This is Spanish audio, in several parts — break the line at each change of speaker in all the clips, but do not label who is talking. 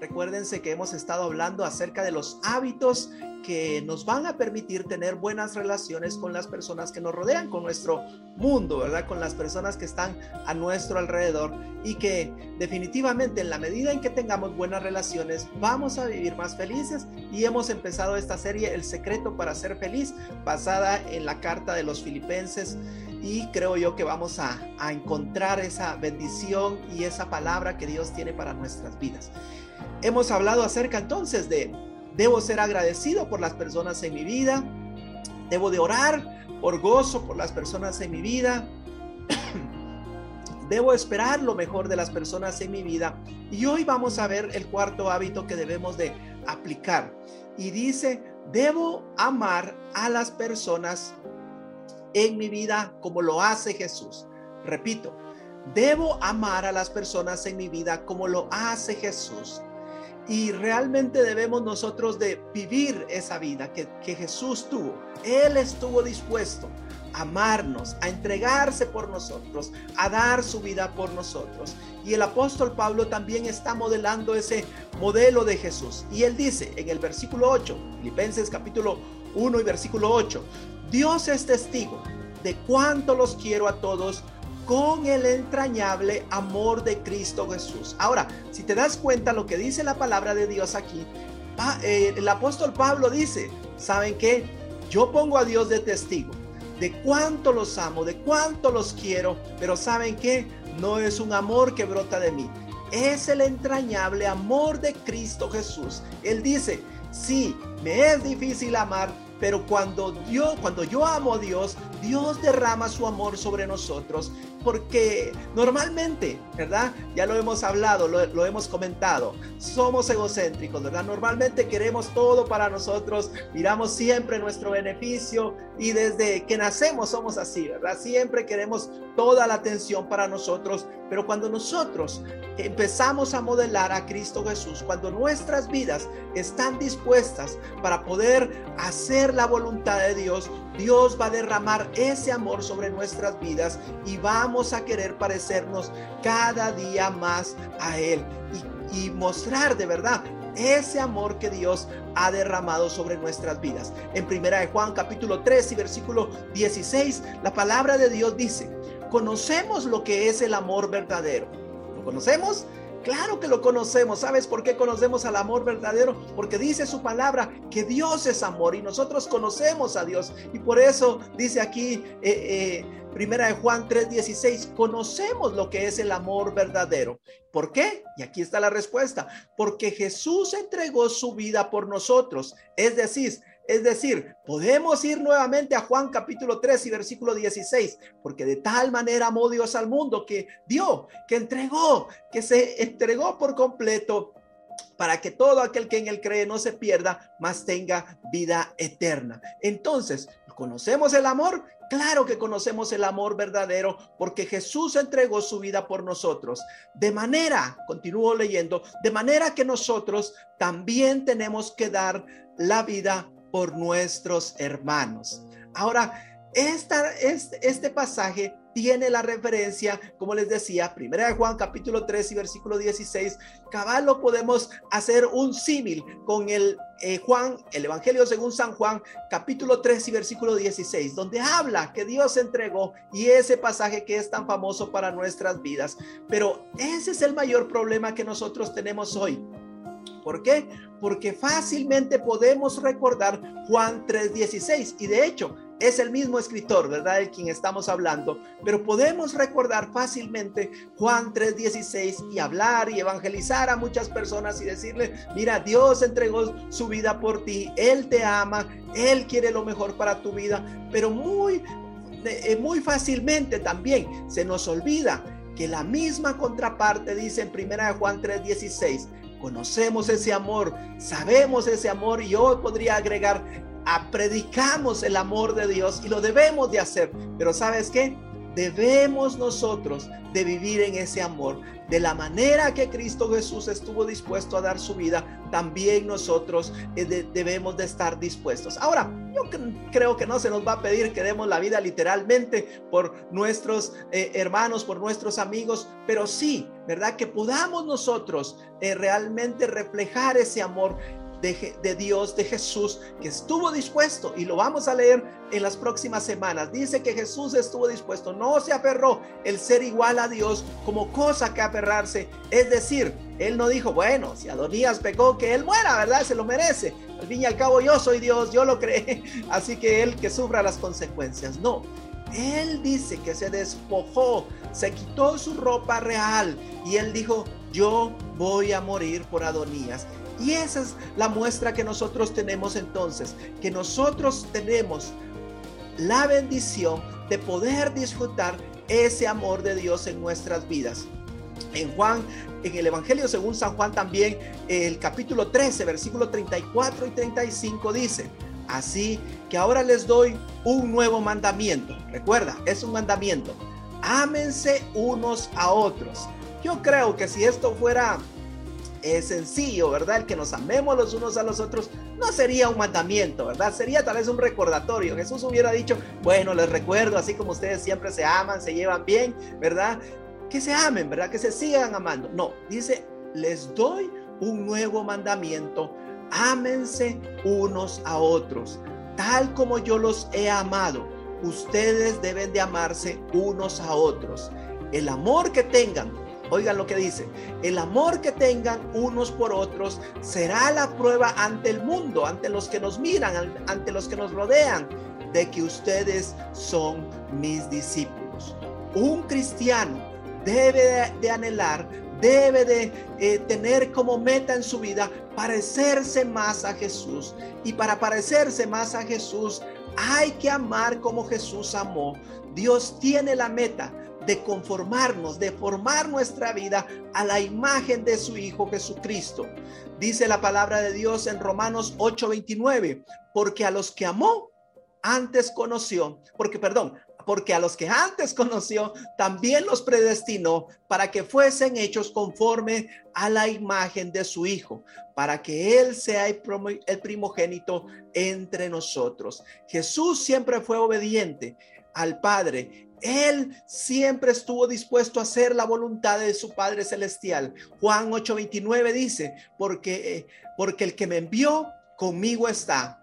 Recuérdense que hemos estado hablando acerca de los hábitos que nos van a permitir tener buenas relaciones con las personas que nos rodean, con nuestro mundo, ¿verdad? Con las personas que están a nuestro alrededor y que definitivamente en la medida en que tengamos buenas relaciones vamos a vivir más felices y hemos empezado esta serie El secreto para ser feliz basada en la carta de los filipenses y creo yo que vamos a, a encontrar esa bendición y esa palabra que Dios tiene para nuestras vidas. Hemos hablado acerca entonces de Debo ser agradecido por las personas en mi vida. Debo de orar por gozo por las personas en mi vida. Debo esperar lo mejor de las personas en mi vida. Y hoy vamos a ver el cuarto hábito que debemos de aplicar. Y dice, debo amar a las personas en mi vida como lo hace Jesús. Repito, debo amar a las personas en mi vida como lo hace Jesús. Y realmente debemos nosotros de vivir esa vida que, que Jesús tuvo. Él estuvo dispuesto a amarnos, a entregarse por nosotros, a dar su vida por nosotros. Y el apóstol Pablo también está modelando ese modelo de Jesús. Y él dice en el versículo 8, Filipenses capítulo 1 y versículo 8, Dios es testigo de cuánto los quiero a todos con el entrañable amor de Cristo Jesús. Ahora, si te das cuenta lo que dice la palabra de Dios aquí, eh, el apóstol Pablo dice, ¿saben qué? Yo pongo a Dios de testigo de cuánto los amo, de cuánto los quiero, pero ¿saben qué? No es un amor que brota de mí, es el entrañable amor de Cristo Jesús. Él dice, sí, me es difícil amar, pero cuando Dios, cuando yo amo a Dios, Dios derrama su amor sobre nosotros porque normalmente, ¿verdad? Ya lo hemos hablado, lo, hemos comentado, somos egocéntricos, ¿verdad? Normalmente queremos todo para nosotros, miramos siempre nuestro beneficio y desde que nacemos somos así, ¿verdad? Siempre queremos toda la atención para nosotros, pero cuando nosotros empezamos a modelar a Cristo Jesús, cuando nuestras vidas están dispuestas para poder hacer la voluntad de Dios, Dios va a derramar ese amor sobre nuestras vidas y vamos a querer parecernos cada día más a Él y, mostrar de verdad ese amor que Dios ha derramado sobre nuestras vidas. En primera de Juan capítulo 3 y versículo 16, la palabra de Dios dice, conocemos lo que es el amor verdadero. ¿Lo conocemos? Claro que lo conocemos. ¿Sabes por qué conocemos al amor verdadero? Porque dice su palabra que Dios es amor y nosotros conocemos a Dios. Y por eso dice aquí, eh, eh, primera de Juan 3:16, conocemos lo que es el amor verdadero. ¿Por qué? Y aquí está la respuesta. Porque Jesús entregó su vida por nosotros. Es decir, es decir, podemos ir nuevamente a Juan capítulo 3 y versículo 16, porque de tal manera amó Dios al mundo que dio, que entregó, que se entregó por completo para que todo aquel que en él cree no se pierda, mas tenga vida eterna. Entonces, ¿conocemos el amor? Claro que conocemos el amor verdadero porque Jesús entregó su vida por nosotros. De manera, continúo leyendo, de manera que nosotros también tenemos que dar la vida por nuestros hermanos. Ahora, esta, este, este pasaje tiene la referencia, como les decía, primera de Juan capítulo 3 y versículo 16. Cabal lo podemos hacer un símil con el eh, Juan, el Evangelio según San Juan, capítulo 3 y versículo 16, donde habla que Dios entregó y ese pasaje que es tan famoso para nuestras vidas. Pero ese es el mayor problema que nosotros tenemos hoy. ¿Por qué? Porque fácilmente podemos recordar Juan 3:16 y de hecho es el mismo escritor, ¿verdad? El quien estamos hablando, pero podemos recordar fácilmente Juan 3:16 y hablar y evangelizar a muchas personas y decirle, mira, Dios entregó su vida por ti, Él te ama, Él quiere lo mejor para tu vida, pero muy, eh, muy fácilmente también se nos olvida que la misma contraparte dice en primera de Juan 3:16, conocemos ese amor, sabemos ese amor y yo podría agregar, a predicamos el amor de Dios y lo debemos de hacer. Pero ¿sabes qué? debemos nosotros de vivir en ese amor. De la manera que Cristo Jesús estuvo dispuesto a dar su vida, también nosotros eh, debemos de estar dispuestos. Ahora, yo creo que no se nos va a pedir que demos la vida literalmente por nuestros eh, hermanos, por nuestros amigos, pero sí, ¿verdad? Que podamos nosotros eh, realmente reflejar ese amor de, Dios, de Jesús, que estuvo dispuesto, y lo vamos a leer en las próximas semanas. Dice que Jesús estuvo dispuesto, no se aferró el ser igual a Dios como cosa que aferrarse. Es decir, él no dijo, bueno, si Adonías pecó, que él muera, ¿verdad? Se lo merece. Al fin y al cabo, yo soy Dios, yo lo creé, así que él que sufra las consecuencias. No, él dice que se despojó, se quitó su ropa real y él dijo, yo voy a morir por Adonías. Y esa es la muestra que nosotros tenemos entonces, que nosotros tenemos la bendición de poder disfrutar ese amor de Dios en nuestras vidas. En Juan, en el Evangelio según San Juan también, el capítulo 13, versículo 34 y 35 dice, así que ahora les doy un nuevo mandamiento. Recuerda, es un mandamiento. Ámense unos a otros. Yo creo que si esto fuera es sencillo, ¿verdad? El que nos amemos los unos a los otros no sería un mandamiento, ¿verdad? Sería tal vez un recordatorio. Jesús hubiera dicho, bueno, les recuerdo, así como ustedes siempre se aman, se llevan bien, ¿verdad? Que se amen, ¿verdad? Que se sigan amando. No, dice, les doy un nuevo mandamiento. Ámense unos a otros, tal como yo los he amado. Ustedes deben de amarse unos a otros. El amor que tengan Oigan lo que dice, el amor que tengan unos por otros será la prueba ante el mundo, ante los que nos miran, ante los que nos rodean, de que ustedes son mis discípulos. Un cristiano debe de, anhelar, debe de eh, tener como meta en su vida parecerse más a Jesús. Y para parecerse más a Jesús hay que amar como Jesús amó. Dios tiene la meta de conformarnos, de formar nuestra vida a la imagen de su Hijo Jesucristo. Dice la palabra de Dios en Romanos 8:29, porque a los que amó, antes conoció, porque perdón, porque a los que antes conoció, también los predestinó para que fuesen hechos conforme a la imagen de su Hijo, para que Él sea el primogénito entre nosotros. Jesús siempre fue obediente al Padre él siempre estuvo dispuesto a hacer la voluntad de su Padre Celestial. Juan 8:29 dice, porque, eh, porque el que me envió conmigo está.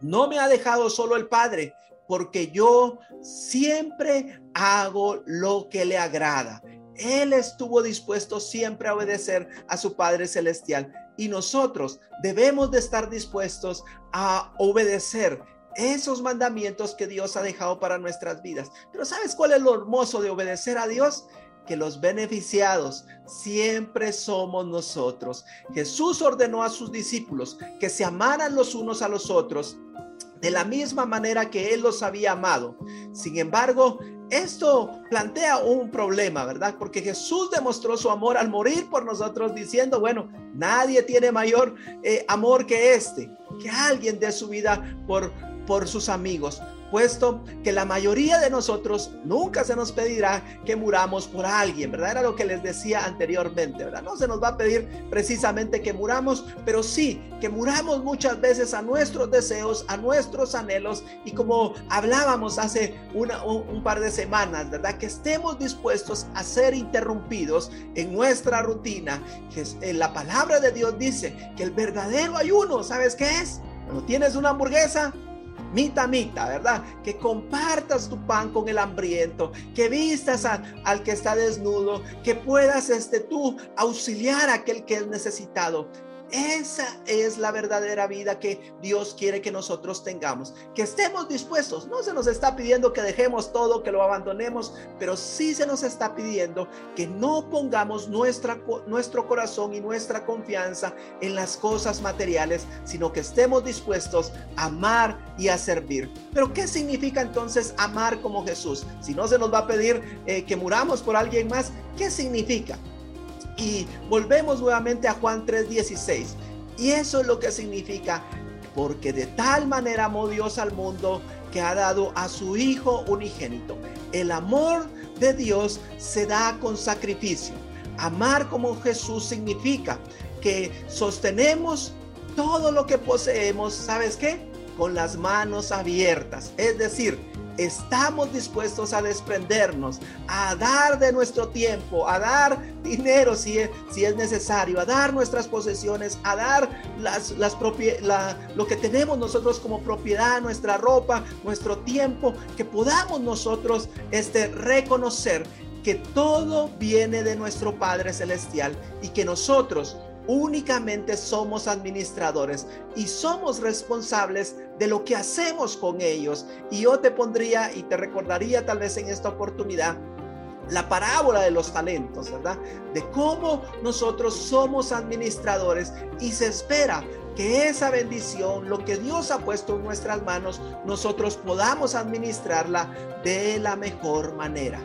No me ha dejado solo el Padre, porque yo siempre hago lo que le agrada. Él estuvo dispuesto siempre a obedecer a su Padre Celestial y nosotros debemos de estar dispuestos a obedecer esos mandamientos que Dios ha dejado para nuestras vidas. Pero ¿sabes cuál es lo hermoso de obedecer a Dios? Que los beneficiados siempre somos nosotros. Jesús ordenó a sus discípulos que se amaran los unos a los otros de la misma manera que Él los había amado. Sin embargo, esto plantea un problema, ¿verdad? Porque Jesús demostró su amor al morir por nosotros diciendo, bueno, nadie tiene mayor eh, amor que este, que alguien dé su vida por por sus amigos, puesto que la mayoría de nosotros nunca se nos pedirá que muramos por alguien, ¿verdad? Era lo que les decía anteriormente, ¿verdad? No se nos va a pedir precisamente que muramos, pero sí que muramos muchas veces a nuestros deseos, a nuestros anhelos y como hablábamos hace una, un, par de semanas, ¿verdad? Que estemos dispuestos a ser interrumpidos en nuestra rutina. Que la palabra de Dios dice que el verdadero ayuno, ¿sabes qué es? Cuando tienes una hamburguesa, mita mita, ¿verdad? Que compartas tu pan con el hambriento, que vistas al que está desnudo, que puedas este, tú auxiliar a aquel que es necesitado. Esa es la verdadera vida que Dios quiere que nosotros tengamos, que estemos dispuestos. No se nos está pidiendo que dejemos todo, que lo abandonemos, pero sí se nos está pidiendo que no pongamos nuestra, nuestro corazón y nuestra confianza en las cosas materiales, sino que estemos dispuestos a amar y a servir. Pero ¿qué significa entonces amar como Jesús? Si no se nos va a pedir eh, que muramos por alguien más, ¿qué significa? Y volvemos nuevamente a Juan 3:16. Y eso es lo que significa, porque de tal manera amó Dios al mundo que ha dado a su Hijo unigénito. el amor de Dios se da con sacrificio. Amar como Jesús significa que sostenemos todo lo que poseemos, ¿sabes qué? Con las manos abiertas. Es decir, estamos dispuestos a desprendernos, a dar de nuestro tiempo, a dar dinero si es, necesario, a dar nuestras posesiones, a dar las, las la, lo que tenemos nosotros como propiedad, nuestra ropa, nuestro tiempo, que podamos nosotros este, reconocer que todo viene de nuestro Padre Celestial y que nosotros únicamente somos administradores y somos responsables de lo que hacemos con ellos. Y yo te pondría y te recordaría tal vez en esta oportunidad la parábola de los talentos, ¿verdad? De cómo nosotros somos administradores y se espera que esa bendición, lo que Dios ha puesto en nuestras manos, nosotros podamos administrarla de la mejor manera.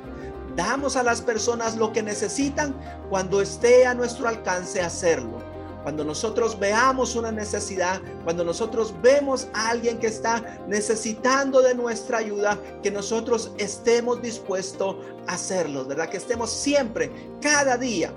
Damos a las personas lo que necesitan cuando esté a nuestro alcance hacerlo. Cuando nosotros veamos una necesidad, cuando nosotros vemos a alguien que está necesitando de nuestra ayuda, que nosotros estemos dispuestos a hacerlo, ¿verdad? Que estemos siempre, cada día,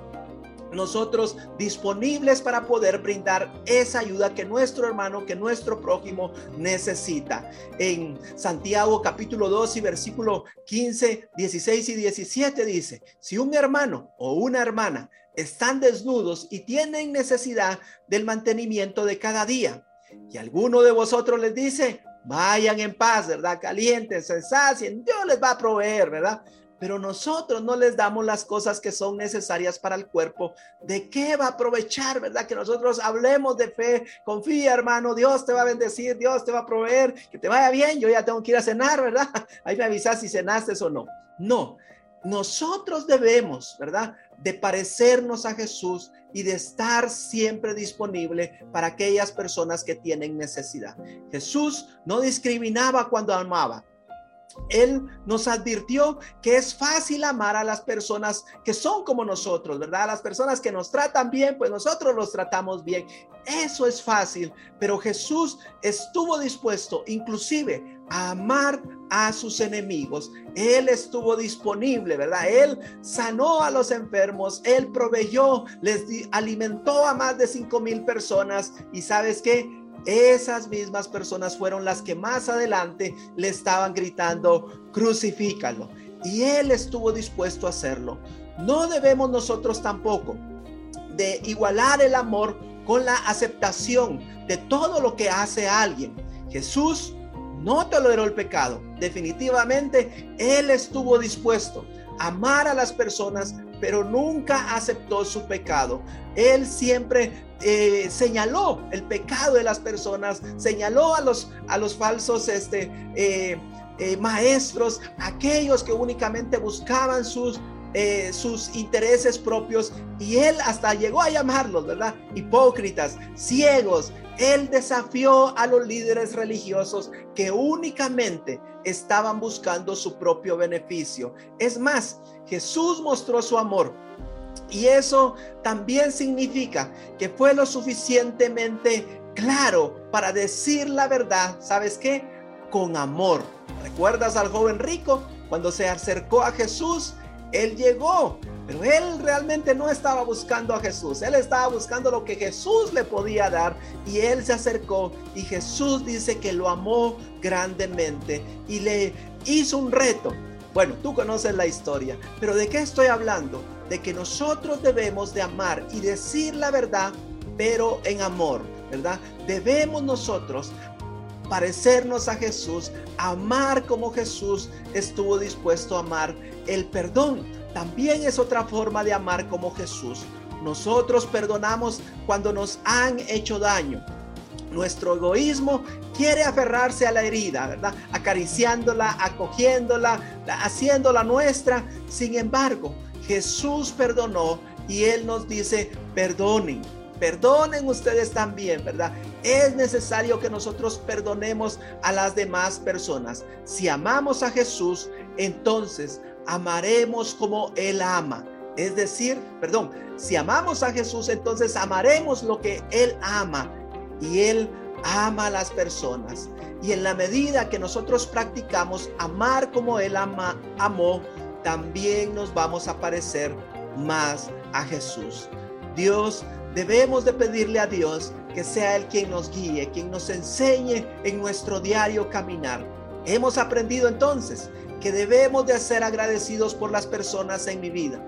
nosotros disponibles para poder brindar esa ayuda que nuestro hermano, que nuestro prójimo necesita. En Santiago capítulo 2 y versículo 15, 16 y 17 dice, si un hermano o una hermana están desnudos y tienen necesidad del mantenimiento de cada día, y alguno de vosotros les dice, vayan en paz, ¿verdad? Calientes, se sacien, Dios les va a proveer, ¿verdad? pero nosotros no les damos las cosas que son necesarias para el cuerpo, ¿de qué va a aprovechar, verdad? Que nosotros hablemos de fe, confía, hermano, Dios te va a bendecir, Dios te va a proveer, que te vaya bien, yo ya tengo que ir a cenar, ¿verdad? Ahí me avisas si cenaste o no. No, nosotros debemos, ¿verdad? De parecernos a Jesús y de estar siempre disponible para aquellas personas que tienen necesidad. Jesús no discriminaba cuando amaba, él nos advirtió que es fácil amar a las personas que son como nosotros, ¿verdad? A las personas que nos tratan bien, pues nosotros los tratamos bien. Eso es fácil, pero Jesús estuvo dispuesto inclusive a amar a sus enemigos. Él estuvo disponible, ¿verdad? Él sanó a los enfermos, él proveyó, les alimentó a más de cinco mil personas y sabes qué? Esas mismas personas fueron las que más adelante le estaban gritando, crucifícalo. Y él estuvo dispuesto a hacerlo. No debemos nosotros tampoco de igualar el amor con la aceptación de todo lo que hace alguien. Jesús no toleró el pecado. Definitivamente, Él estuvo dispuesto a amar a las personas, pero nunca aceptó su pecado. Él siempre eh, señaló el pecado de las personas, señaló a los, a los falsos este, eh, eh, maestros, aquellos que únicamente buscaban sus, sus intereses propios y él hasta llegó a llamarlos, ¿verdad? Hipócritas, ciegos. Él desafió a los líderes religiosos que únicamente estaban buscando su propio beneficio. Es más, Jesús mostró su amor y eso también significa que fue lo suficientemente claro para decir la verdad, ¿sabes qué? Con amor. ¿Recuerdas al joven rico cuando se acercó a Jesús? Él llegó, pero él realmente no estaba buscando a Jesús, él estaba buscando lo que Jesús le podía dar y él se acercó y Jesús dice que lo amó grandemente y le hizo un reto. Bueno, tú conoces la historia, pero ¿de qué estoy hablando? de que nosotros debemos de amar y decir la verdad, pero en amor, ¿verdad? Debemos nosotros parecernos a Jesús, amar como Jesús estuvo dispuesto a amar. El perdón también es otra forma de amar como Jesús. Nosotros perdonamos cuando nos han hecho daño. Nuestro egoísmo quiere aferrarse a la herida, ¿verdad? Acariciándola, acogiéndola, haciéndola nuestra. Sin embargo, Jesús perdonó y Él nos dice, perdonen, perdonen ustedes también, ¿verdad? Es necesario que nosotros perdonemos a las demás personas. Si amamos a Jesús, entonces amaremos como Él ama. Es decir, perdón, si amamos a Jesús, entonces amaremos lo que Él ama y Él ama a las personas. Y en la medida que nosotros practicamos amar como Él ama, amó, también nos vamos a parecer más a Jesús. Dios, debemos de pedirle a Dios que sea Él quien nos guíe, quien nos enseñe en nuestro diario caminar. Hemos aprendido entonces que debemos de ser agradecidos por las personas en mi vida,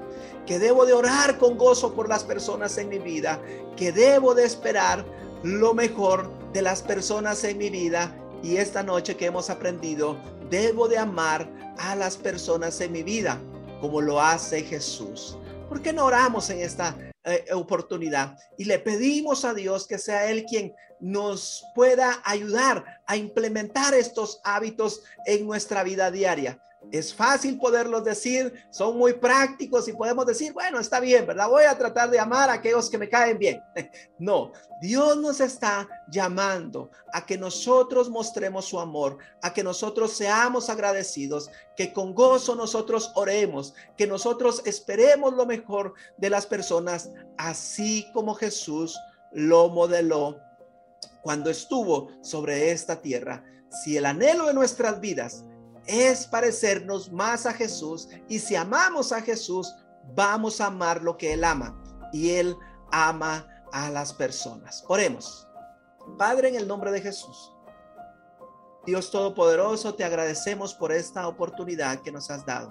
que debo de orar con gozo por las personas en mi vida, que debo de esperar lo mejor de las personas en mi vida y esta noche que hemos aprendido, debo de amar a las personas en mi vida como lo hace Jesús. ¿Por qué no oramos en esta eh, oportunidad y le pedimos a Dios que sea Él quien nos pueda ayudar a implementar estos hábitos en nuestra vida diaria? Es fácil poderlos decir, son muy prácticos y podemos decir, bueno, está bien, ¿verdad? Voy a tratar de amar a aquellos que me caen bien. No, Dios nos está llamando a que nosotros mostremos su amor, a que nosotros seamos agradecidos, que con gozo nosotros oremos, que nosotros esperemos lo mejor de las personas, así como Jesús lo modeló cuando estuvo sobre esta tierra. Si el anhelo de nuestras vidas es parecernos más a Jesús y si amamos a Jesús, vamos a amar lo que Él ama y Él ama a las personas. Oremos. Padre, en el nombre de Jesús. Dios Todopoderoso, te agradecemos por esta oportunidad que nos has dado.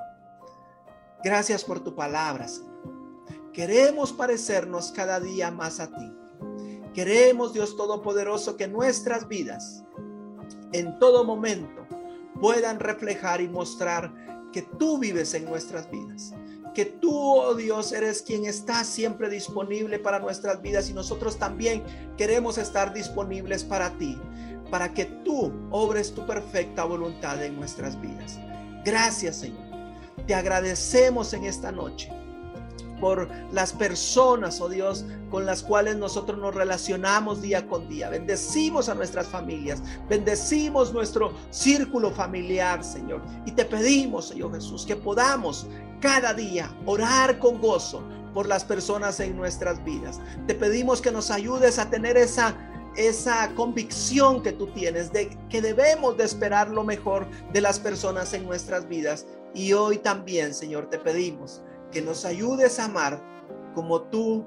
Gracias por tu palabra, Señor. Queremos parecernos cada día más a ti. Queremos, Dios Todopoderoso, que nuestras vidas, en todo momento, puedan reflejar y mostrar que tú vives en nuestras vidas. Que tú, oh Dios, eres quien está siempre disponible para nuestras vidas y nosotros también queremos estar disponibles para ti, para que tú obres tu perfecta voluntad en nuestras vidas. Gracias, Señor. Te agradecemos en esta noche por las personas, oh Dios, con las cuales nosotros nos relacionamos día con día. Bendecimos a nuestras familias, bendecimos nuestro círculo familiar, Señor. Y te pedimos, Señor Jesús, que podamos cada día orar con gozo por las personas en nuestras vidas. Te pedimos que nos ayudes a tener esa esa convicción que tú tienes de que debemos de esperar lo mejor de las personas en nuestras vidas. Y hoy también, Señor, te pedimos que nos ayudes a amar como tú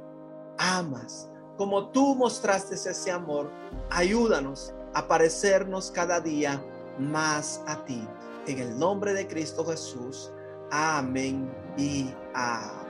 amas, como tú mostraste ese amor. Ayúdanos a parecernos cada día más a ti. En el nombre de Cristo Jesús. Amén y amén.